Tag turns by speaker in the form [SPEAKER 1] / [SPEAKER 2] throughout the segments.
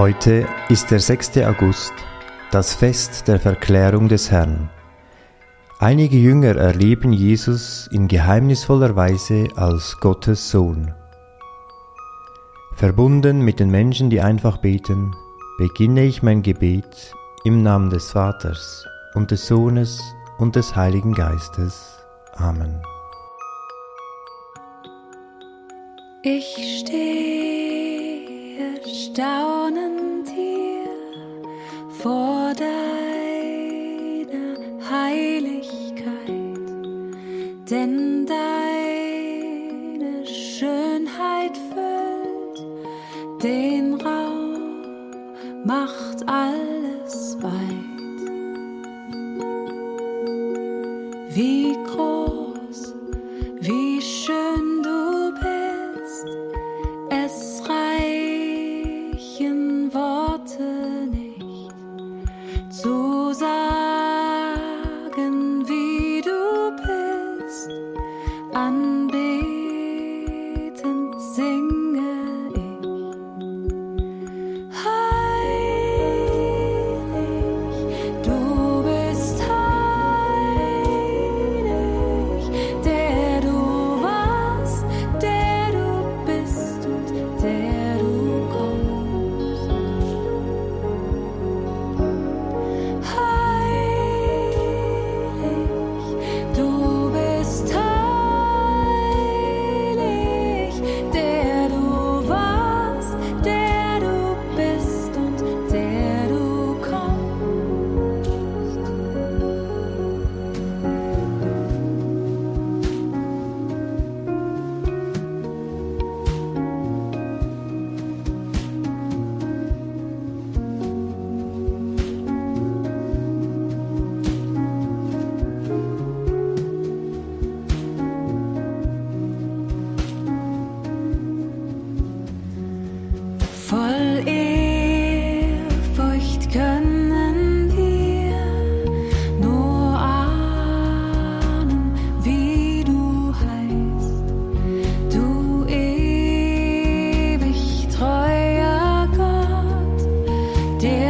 [SPEAKER 1] Heute ist der 6. August, das Fest der Verklärung des Herrn. Einige Jünger erleben Jesus in geheimnisvoller Weise als Gottes Sohn. Verbunden mit den Menschen, die einfach beten, beginne ich mein Gebet im Namen des Vaters und des Sohnes und des Heiligen Geistes. Amen.
[SPEAKER 2] Ich stehe staunend vor deiner Heiligkeit, denn deine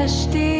[SPEAKER 2] der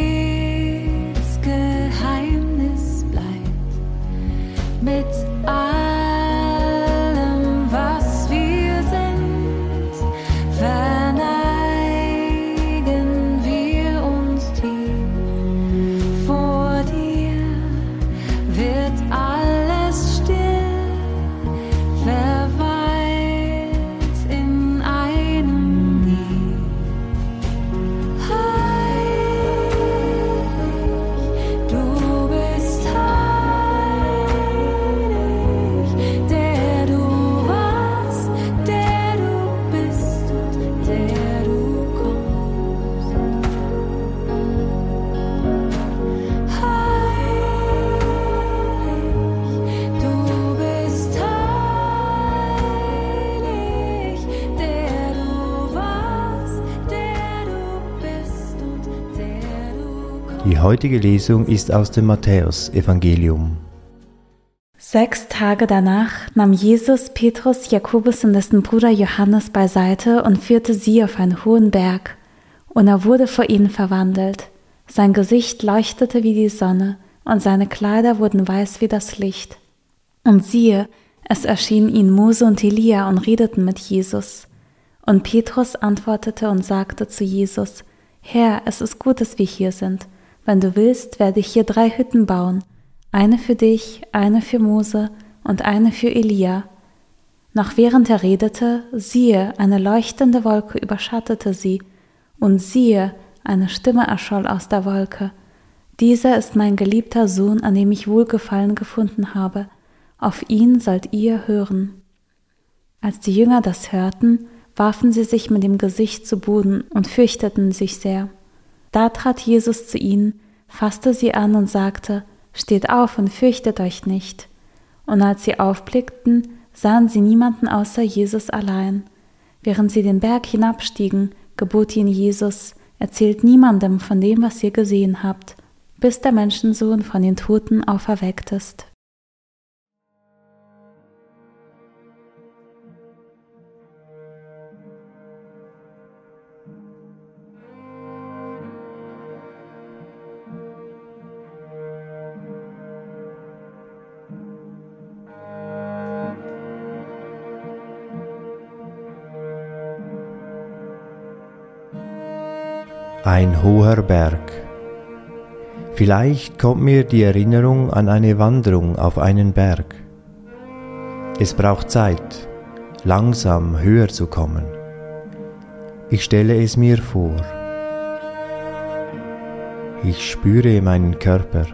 [SPEAKER 1] Die heutige Lesung ist aus dem Matthäusevangelium.
[SPEAKER 3] Sechs Tage danach nahm Jesus Petrus, Jakobus und dessen Bruder Johannes beiseite und führte sie auf einen hohen Berg. Und er wurde vor ihnen verwandelt. Sein Gesicht leuchtete wie die Sonne, und seine Kleider wurden weiß wie das Licht. Und siehe, es erschienen ihnen Mose und Elia und redeten mit Jesus. Und Petrus antwortete und sagte zu Jesus, Herr, es ist gut, dass wir hier sind. Wenn du willst, werde ich hier drei Hütten bauen, eine für dich, eine für Mose und eine für Elia. Noch während er redete, siehe, eine leuchtende Wolke überschattete sie, und siehe, eine Stimme erscholl aus der Wolke. Dieser ist mein geliebter Sohn, an dem ich Wohlgefallen gefunden habe. Auf ihn sollt ihr hören. Als die Jünger das hörten, warfen sie sich mit dem Gesicht zu Boden und fürchteten sich sehr. Da trat Jesus zu ihnen, fasste sie an und sagte, Steht auf und fürchtet euch nicht. Und als sie aufblickten, sahen sie niemanden außer Jesus allein. Während sie den Berg hinabstiegen, gebot ihnen Jesus, erzählt niemandem von dem, was ihr gesehen habt, bis der Menschensohn von den Toten auferweckt ist.
[SPEAKER 1] Ein hoher Berg. Vielleicht kommt mir die Erinnerung an eine Wanderung auf einen Berg. Es braucht Zeit, langsam höher zu kommen. Ich stelle es mir vor. Ich spüre meinen Körper,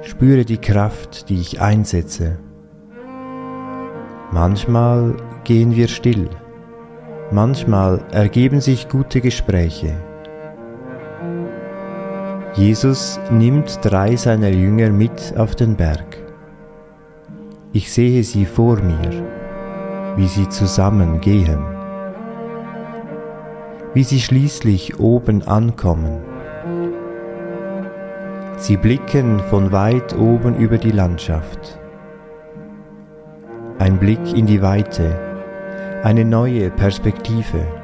[SPEAKER 1] spüre die Kraft, die ich einsetze. Manchmal gehen wir still, manchmal ergeben sich gute Gespräche. Jesus nimmt drei seiner Jünger mit auf den Berg. Ich sehe sie vor mir, wie sie zusammen gehen, wie sie schließlich oben ankommen. Sie blicken von weit oben über die Landschaft. Ein Blick in die Weite, eine neue Perspektive.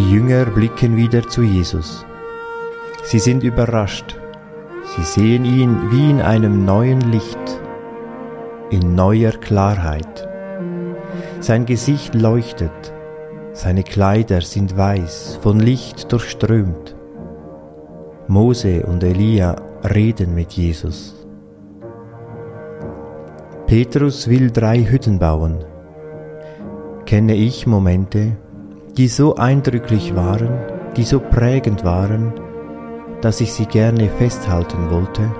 [SPEAKER 1] Die Jünger blicken wieder zu Jesus. Sie sind überrascht. Sie sehen ihn wie in einem neuen Licht, in neuer Klarheit. Sein Gesicht leuchtet, seine Kleider sind weiß, von Licht durchströmt. Mose und Elia reden mit Jesus. Petrus will drei Hütten bauen. Kenne ich Momente, die so eindrücklich waren, die so prägend waren, dass ich sie gerne festhalten wollte?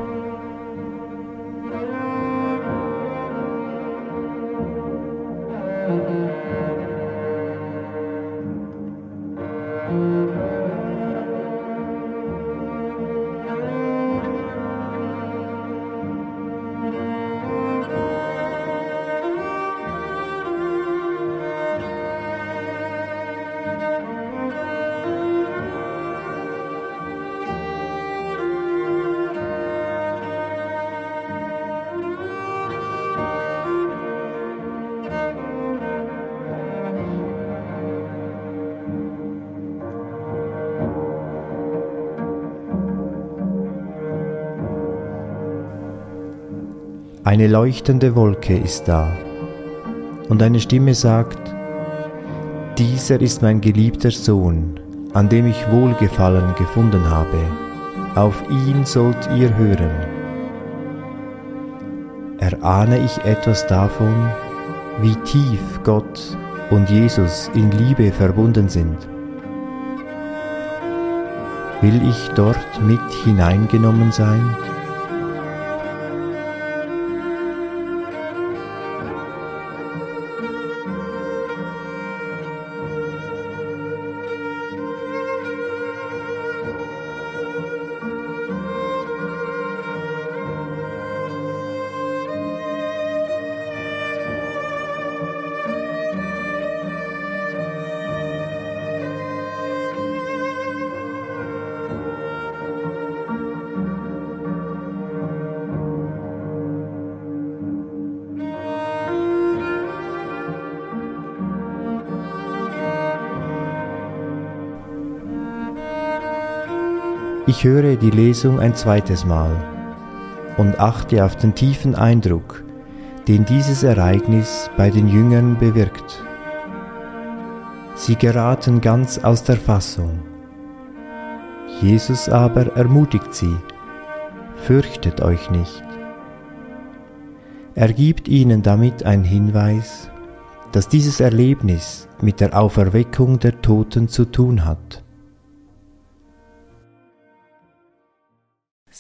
[SPEAKER 1] Eine leuchtende Wolke ist da und eine Stimme sagt, dieser ist mein geliebter Sohn, an dem ich Wohlgefallen gefunden habe, auf ihn sollt ihr hören. Erahne ich etwas davon, wie tief Gott und Jesus in Liebe verbunden sind? Will ich dort mit hineingenommen sein? Ich höre die Lesung ein zweites Mal und achte auf den tiefen Eindruck, den dieses Ereignis bei den Jüngern bewirkt. Sie geraten ganz aus der Fassung. Jesus aber ermutigt sie, fürchtet euch nicht. Er gibt ihnen damit einen Hinweis, dass dieses Erlebnis mit der Auferweckung der Toten zu tun hat.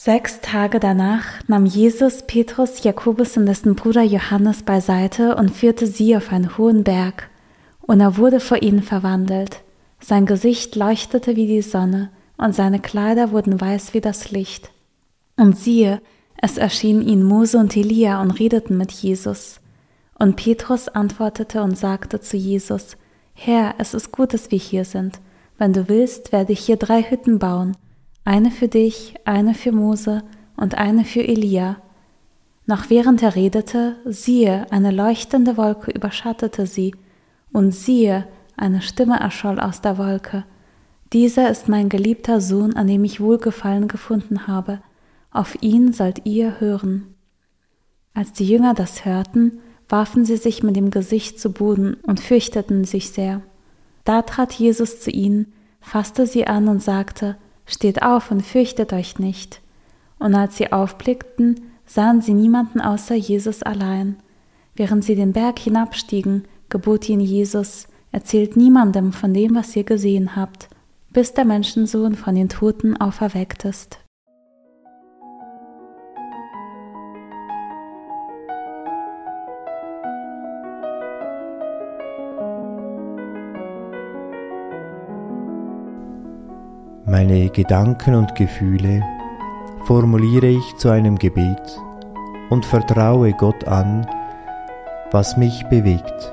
[SPEAKER 3] Sechs Tage danach nahm Jesus Petrus, Jakobus und dessen Bruder Johannes beiseite und führte sie auf einen hohen Berg. Und er wurde vor ihnen verwandelt. Sein Gesicht leuchtete wie die Sonne, und seine Kleider wurden weiß wie das Licht. Und siehe, es erschienen ihnen Mose und Elia und redeten mit Jesus. Und Petrus antwortete und sagte zu Jesus, Herr, es ist gut, dass wir hier sind. Wenn du willst, werde ich hier drei Hütten bauen, eine für dich, eine für Mose und eine für Elia. Noch während er redete, siehe, eine leuchtende Wolke überschattete sie, und siehe, eine Stimme erscholl aus der Wolke. Dieser ist mein geliebter Sohn, an dem ich Wohlgefallen gefunden habe. Auf ihn sollt ihr hören. Als die Jünger das hörten, warfen sie sich mit dem Gesicht zu Boden und fürchteten sich sehr. Da trat Jesus zu ihnen, fasste sie an und sagte, Steht auf und fürchtet euch nicht. Und als sie aufblickten, sahen sie niemanden außer Jesus allein. Während sie den Berg hinabstiegen, gebot ihnen Jesus, erzählt niemandem von dem, was ihr gesehen habt, bis der Menschensohn von den Toten auferweckt ist.
[SPEAKER 1] Meine Gedanken und Gefühle formuliere ich zu einem Gebet und vertraue Gott an, was mich bewegt.